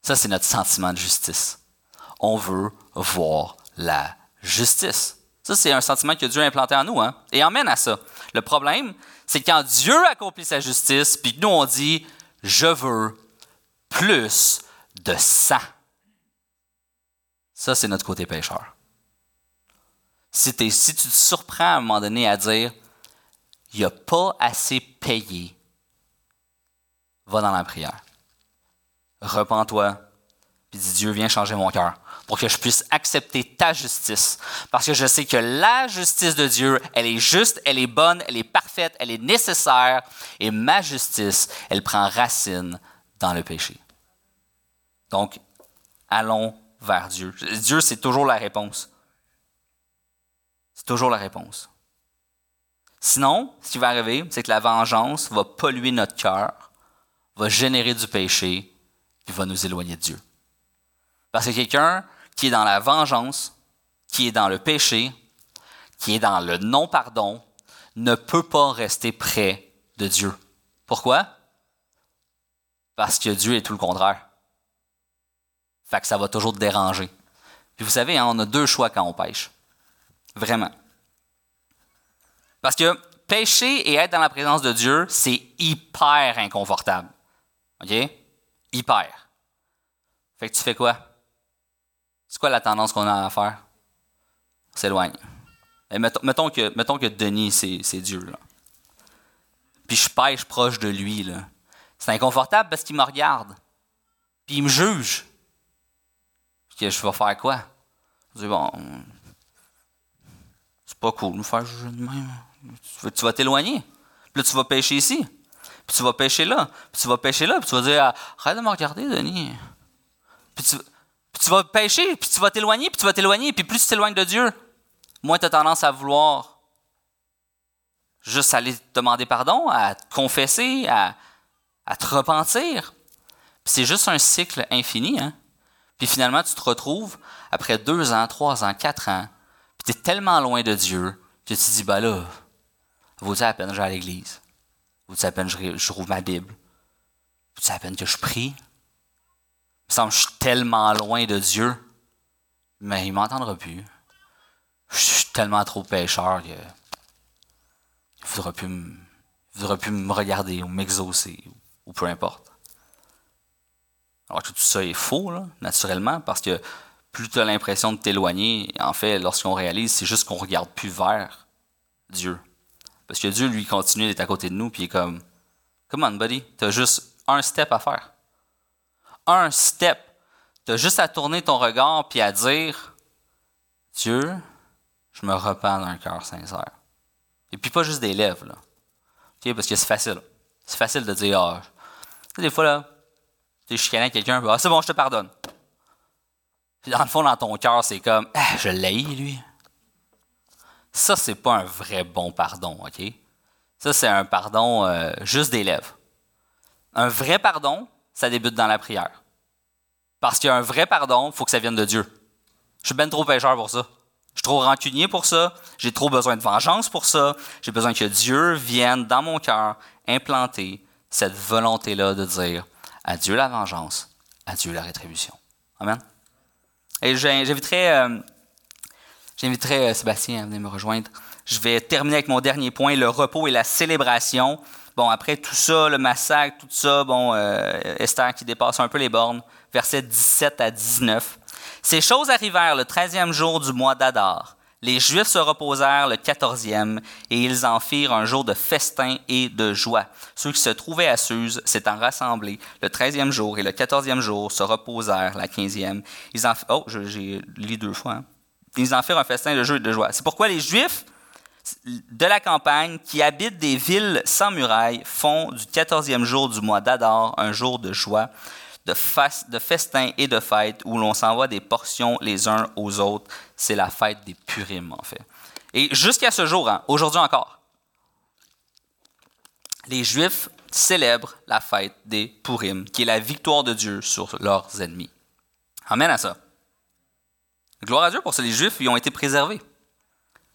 Ça, c'est notre sentiment de justice. On veut voir la justice. Ça, c'est un sentiment que Dieu a implanté en nous, hein, et emmène à ça. Le problème, c'est quand Dieu accomplit sa justice, puis nous on dit, je veux plus de sang. Ça, c'est notre côté pécheur. Si, tu te surprends à un moment donné à dire, il n'y a pas assez payé, va dans la prière. Repends-toi, puis dis Dieu, viens changer mon cœur pour que je puisse accepter ta justice. Parce que je sais que la justice de Dieu, elle est juste, elle est bonne, elle est parfaite, elle est nécessaire. Et ma justice, elle prend racine dans le péché. Donc, allons vers Dieu. Dieu, c'est toujours la réponse. C'est toujours la réponse. Sinon, ce qui va arriver, c'est que la vengeance va polluer notre cœur, va générer du péché, puis va nous éloigner de Dieu. Parce que quelqu'un qui est dans la vengeance, qui est dans le péché, qui est dans le non-pardon, ne peut pas rester près de Dieu. Pourquoi? Parce que Dieu est tout le contraire. Fait que ça va toujours te déranger. Puis vous savez, hein, on a deux choix quand on pêche. Vraiment. Parce que pécher et être dans la présence de Dieu, c'est hyper inconfortable. OK? Hyper. Fait que tu fais quoi? C'est quoi la tendance qu'on a à faire? On s'éloigne. Mettons, que, mettons que Denis, c'est Dieu. Puis je pêche proche de lui. C'est inconfortable parce qu'il me regarde. Puis il me juge. Je vais faire quoi? Je dis, bon, c'est pas cool nous faire juger de. Tu vas t'éloigner. Puis là, tu vas pêcher ici. Puis tu vas pêcher là. Puis tu vas pêcher là. Puis tu vas dire, arrête de me regarder, Denis. Puis tu, puis tu vas pécher, puis tu vas t'éloigner, puis tu vas t'éloigner, puis plus tu t'éloignes de Dieu, moins tu as tendance à vouloir juste aller te demander pardon, à te confesser, à, te repentir. Puis c'est juste un cycle infini. Hein? Puis finalement, tu te retrouves après deux ans, trois ans, quatre ans, puis tu es tellement loin de Dieu que tu te dis, ben là, vaut-il la peine que j'aille à l'église? Vaut-il la peine que je rouvre ma Bible? Vaut-il la peine que je prie? me semble que je suis tellement loin de Dieu, mais il m'entendra plus. Je suis tellement trop pécheur qu'il ne voudra plus, me, regarder ou m'exaucer ou, peu importe. Alors que tout ça est faux, naturellement, parce que plus tu as l'impression de t'éloigner, en fait, lorsqu'on réalise, c'est juste qu'on regarde plus vers Dieu. Parce que Dieu, lui, continue d'être à côté de nous, puis il est comme, Come on, buddy, tu as juste un step à faire un step. Tu as juste à tourner ton regard puis à dire Dieu, je me repens d'un cœur sincère. Et puis pas juste des lèvres, là. Parce que c'est facile. C'est facile de dire Ah, des fois, là, tu es chicané à quelqu'un, ah, c'est bon, je te pardonne. Puis dans le fond, dans ton cœur, c'est comme ah, je l'ai, lui. Ça, c'est pas un vrai bon pardon, OK? Ça, c'est un pardon euh, juste des lèvres. Un vrai pardon, ça débute dans la prière. Parce qu'il y a un vrai pardon, il faut que ça vienne de Dieu. Je suis bien trop pécheur pour ça. Je suis trop rancunier pour ça. J'ai trop besoin de vengeance pour ça. J'ai besoin que Dieu vienne dans mon cœur implanter cette volonté-là de dire à Dieu la vengeance, à Dieu la rétribution. Amen. Et j'inviterai, euh, euh, Sébastien à venir me rejoindre. Je vais terminer avec mon dernier point, le repos et la célébration. Bon, après tout ça, le massacre, tout ça, bon, euh, Esther qui dépasse un peu les bornes, versets 17 à 19. Ces choses arrivèrent le treizième jour du mois d'Adar. Les Juifs se reposèrent le quatorzième, et ils en firent un jour de festin et de joie. Ceux qui se trouvaient à Suse s'étant rassemblés le treizième jour et le quatorzième jour se reposèrent la quinzième. Ils en oh, j'ai lu deux fois. Hein. Ils en firent un festin de jeu et de joie. C'est pourquoi les Juifs de la campagne qui habitent des villes sans murailles font du quatorzième jour du mois d'Adar un jour de joie de, festins et de fêtes où l'on s'envoie des portions les uns aux autres. C'est la fête des Purim, en fait. Et jusqu'à ce jour, hein, aujourd'hui encore, les Juifs célèbrent la fête des Purim, qui est la victoire de Dieu sur leurs ennemis. Amen à ça. Gloire à Dieu pour ça. Les Juifs, ils ont été préservés.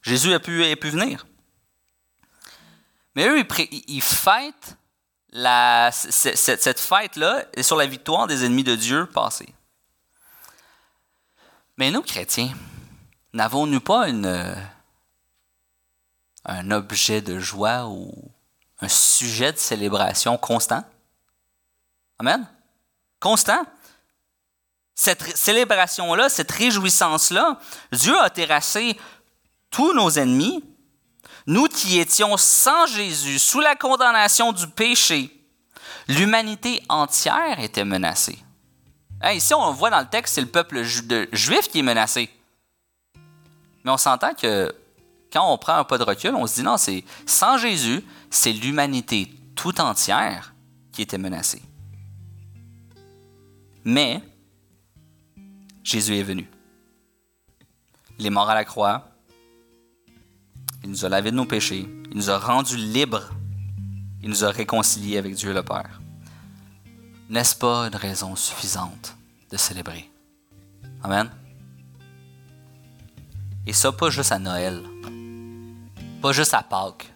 Jésus a pu, a pu venir. Mais eux, ils, fêtent cette, fête-là sur la victoire des ennemis de Dieu passés. Mais nous, chrétiens, n'avons-nous pas une, un objet de joie ou un sujet de célébration constant? Amen? Constant. Cette célébration-là, cette réjouissance-là, Dieu a terrassé tous nos ennemis nous qui étions sans Jésus, sous la condamnation du péché, l'humanité entière était menacée. ici, on voit dans le texte, c'est le peuple juif qui est menacé. Mais on s'entend que quand on prend un pas de recul, on se dit non, c'est sans Jésus, c'est l'humanité tout entière qui était menacée. Mais Jésus est venu. Il est mort à la croix, il nous a lavé de nos péchés. Il nous a rendus libres. Il nous a réconciliés avec Dieu le Père. N'est-ce pas une raison suffisante de célébrer? Amen. Et ça, pas juste à Noël, pas juste à Pâques,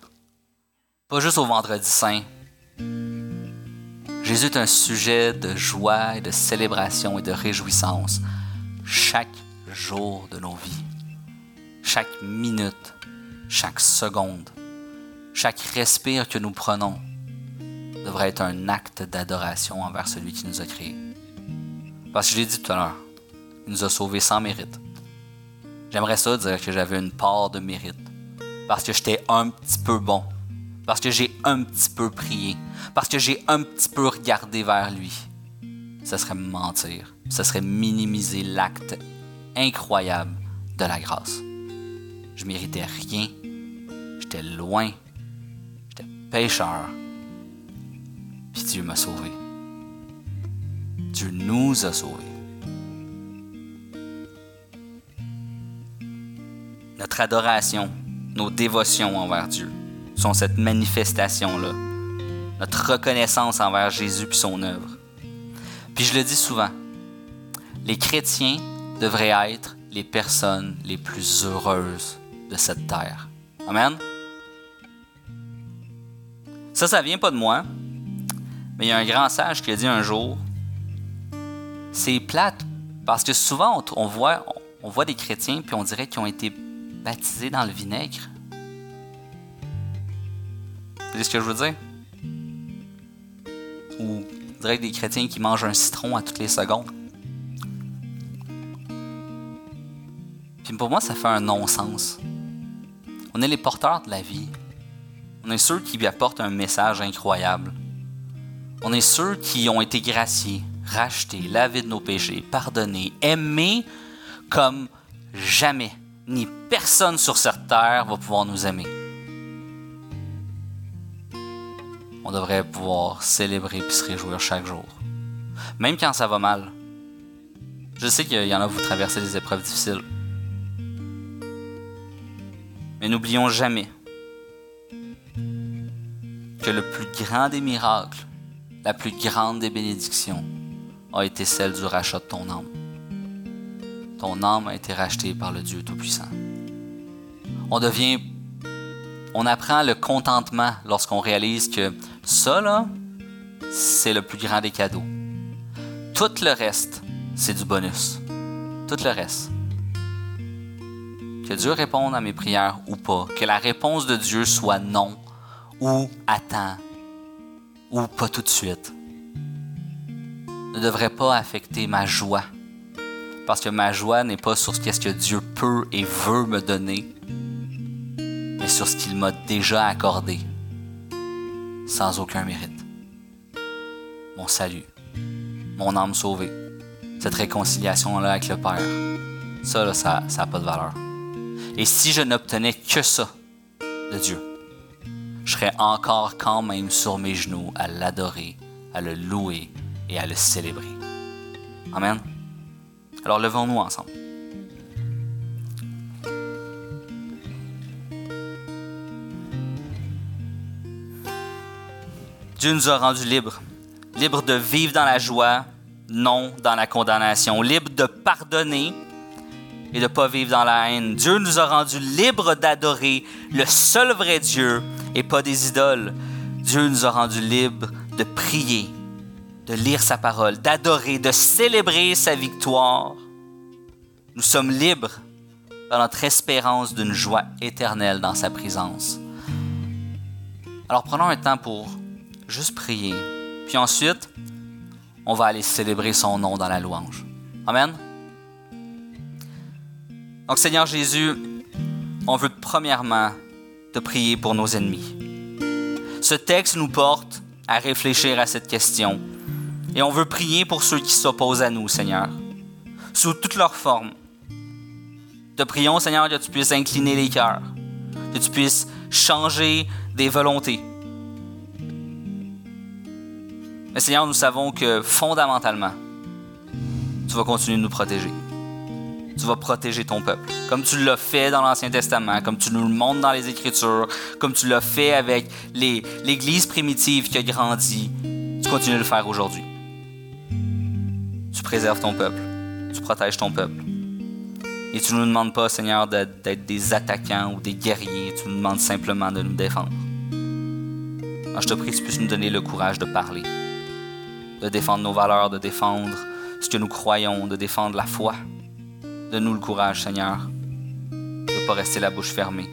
pas juste au Vendredi Saint. Jésus est un sujet de joie et de célébration et de réjouissance chaque jour de nos vies, chaque minute chaque seconde, chaque respire que nous prenons devrait être un acte d'adoration envers celui qui nous a créés. Parce que je l'ai dit tout à l'heure, il nous a sauvés sans mérite. J'aimerais ça dire que j'avais une part de mérite. Parce que j'étais un petit peu bon. Parce que j'ai un petit peu prié. Parce que j'ai un petit peu regardé vers lui. Ce serait mentir. Ce serait minimiser l'acte incroyable de la grâce. Je méritais rien J'étais loin. J'étais pécheur. Puis Dieu m'a sauvé. Dieu nous a sauvés. Notre adoration, nos dévotions envers Dieu sont cette manifestation-là. Notre reconnaissance envers Jésus et son œuvre. Puis je le dis souvent, les chrétiens devraient être les personnes les plus heureuses de cette terre. Amen. Ça, ça vient pas de moi. Mais il y a un grand sage qui a dit un jour c'est plate parce que souvent on, voit, on, voit des chrétiens puis on dirait qu'ils ont été baptisés dans le vinaigre. Vous ce que je veux dire? Ou on dirait des chrétiens qui mangent un citron à toutes les secondes. Puis pour moi, ça fait un non-sens. On est les porteurs de la vie. On est ceux qui lui apportent un message incroyable. On est ceux qui ont été graciés, rachetés, lavés de nos péchés, pardonnés, aimés comme jamais, ni personne sur cette terre va pouvoir nous aimer. On devrait pouvoir célébrer et se réjouir chaque jour, même quand ça va mal. Je sais qu'il y en a vous traversez des épreuves difficiles. Mais n'oublions jamais que le plus grand des miracles la plus grande des bénédictions a été celle du rachat de ton âme. Ton âme a été rachetée par le Dieu Tout-Puissant. On devient, on apprend le contentement lorsqu'on réalise que ça, là, c'est le plus grand des cadeaux. Tout le reste, c'est du bonus. Tout le reste. Que Dieu réponde à mes prières ou pas. Que la réponse de Dieu soit non ou attends ou pas tout de suite. Ne devrait pas affecter ma joie. Parce que ma joie n'est pas sur ce que Dieu peut et veut me donner, mais sur ce qu'il m'a déjà accordé, sans aucun mérite. Mon salut, mon âme sauvée, cette réconciliation-là avec le Père, ça, ça n'a pas de valeur. Et si je n'obtenais que ça de Dieu, je serais encore quand même sur mes genoux à l'adorer, à le louer et à le célébrer. Amen. Alors levons-nous ensemble. Dieu nous a rendus libres, libres de vivre dans la joie, non dans la condamnation, libres de pardonner et de ne pas vivre dans la haine. Dieu nous a rendus libres d'adorer le seul vrai Dieu et pas des idoles. Dieu nous a rendus libres de prier, de lire sa parole, d'adorer, de célébrer sa victoire. Nous sommes libres dans notre espérance d'une joie éternelle dans sa présence. Alors prenons un temps pour juste prier. Puis ensuite, on va aller célébrer son nom dans la louange. Amen. Donc Seigneur Jésus, on veut premièrement te prier pour nos ennemis. Ce texte nous porte à réfléchir à cette question. Et on veut prier pour ceux qui s'opposent à nous, Seigneur, sous toutes leurs formes. Te prions, Seigneur, que tu puisses incliner les cœurs, que tu puisses changer des volontés. Mais Seigneur, nous savons que fondamentalement, tu vas continuer de nous protéger tu vas protéger ton peuple. Comme tu l'as fait dans l'Ancien Testament, comme tu nous le montres dans les Écritures, comme tu l'as fait avec l'Église primitive qui a grandi, tu continues de le faire aujourd'hui. Tu préserves ton peuple, tu protèges ton peuple. Et tu ne nous demandes pas, Seigneur, d'être des attaquants ou des guerriers, tu nous demandes simplement de nous défendre. je te prie que tu puisses nous donner le courage de parler, de défendre nos valeurs, de défendre ce que nous croyons, de défendre la foi. Donne-nous le courage, Seigneur, de ne pas rester la bouche fermée.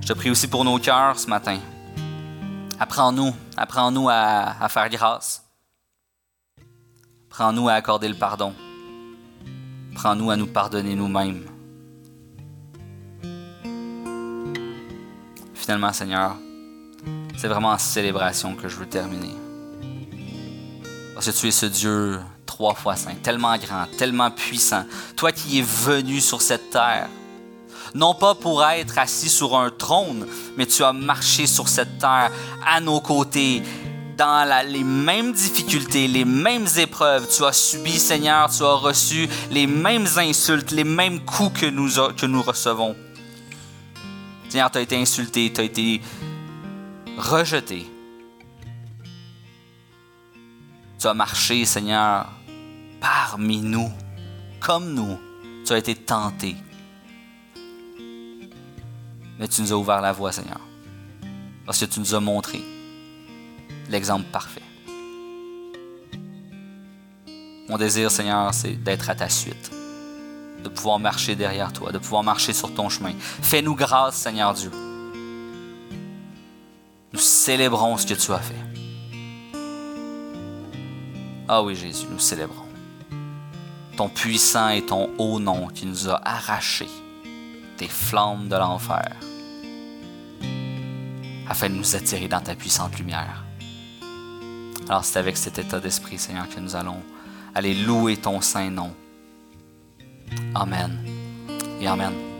Je te prie aussi pour nos cœurs ce matin. Apprends-nous, apprends-nous à, à faire grâce. Apprends-nous à accorder le pardon. Apprends-nous à nous pardonner nous-mêmes. Finalement, Seigneur, c'est vraiment en célébration que je veux terminer. Parce que tu es ce Dieu trois fois saint, tellement grand, tellement puissant. Toi qui es venu sur cette terre, non pas pour être assis sur un trône, mais tu as marché sur cette terre à nos côtés, dans les mêmes difficultés, les mêmes épreuves. Tu as subi, Seigneur, tu as reçu les mêmes insultes, les mêmes coups que nous, que nous recevons. Seigneur, tu as été insulté, tu as été rejeté. Tu as marché, Seigneur, parmi nous, comme nous, tu as été tenté. Mais tu nous as ouvert la voie, Seigneur. Parce que tu nous as montré l'exemple parfait. Mon désir, Seigneur, c'est d'être à ta suite, de pouvoir marcher derrière toi, de pouvoir marcher sur ton chemin. Fais-nous grâce, Seigneur Dieu. Nous célébrons ce que tu as fait. Ah oui, Jésus, nous célébrons ton puissant et ton haut nom qui nous a arrachés des flammes de l'enfer afin de nous attirer dans ta puissante lumière. Alors c'est avec cet état d'esprit, Seigneur, que nous allons aller louer ton saint nom. Amen et Amen.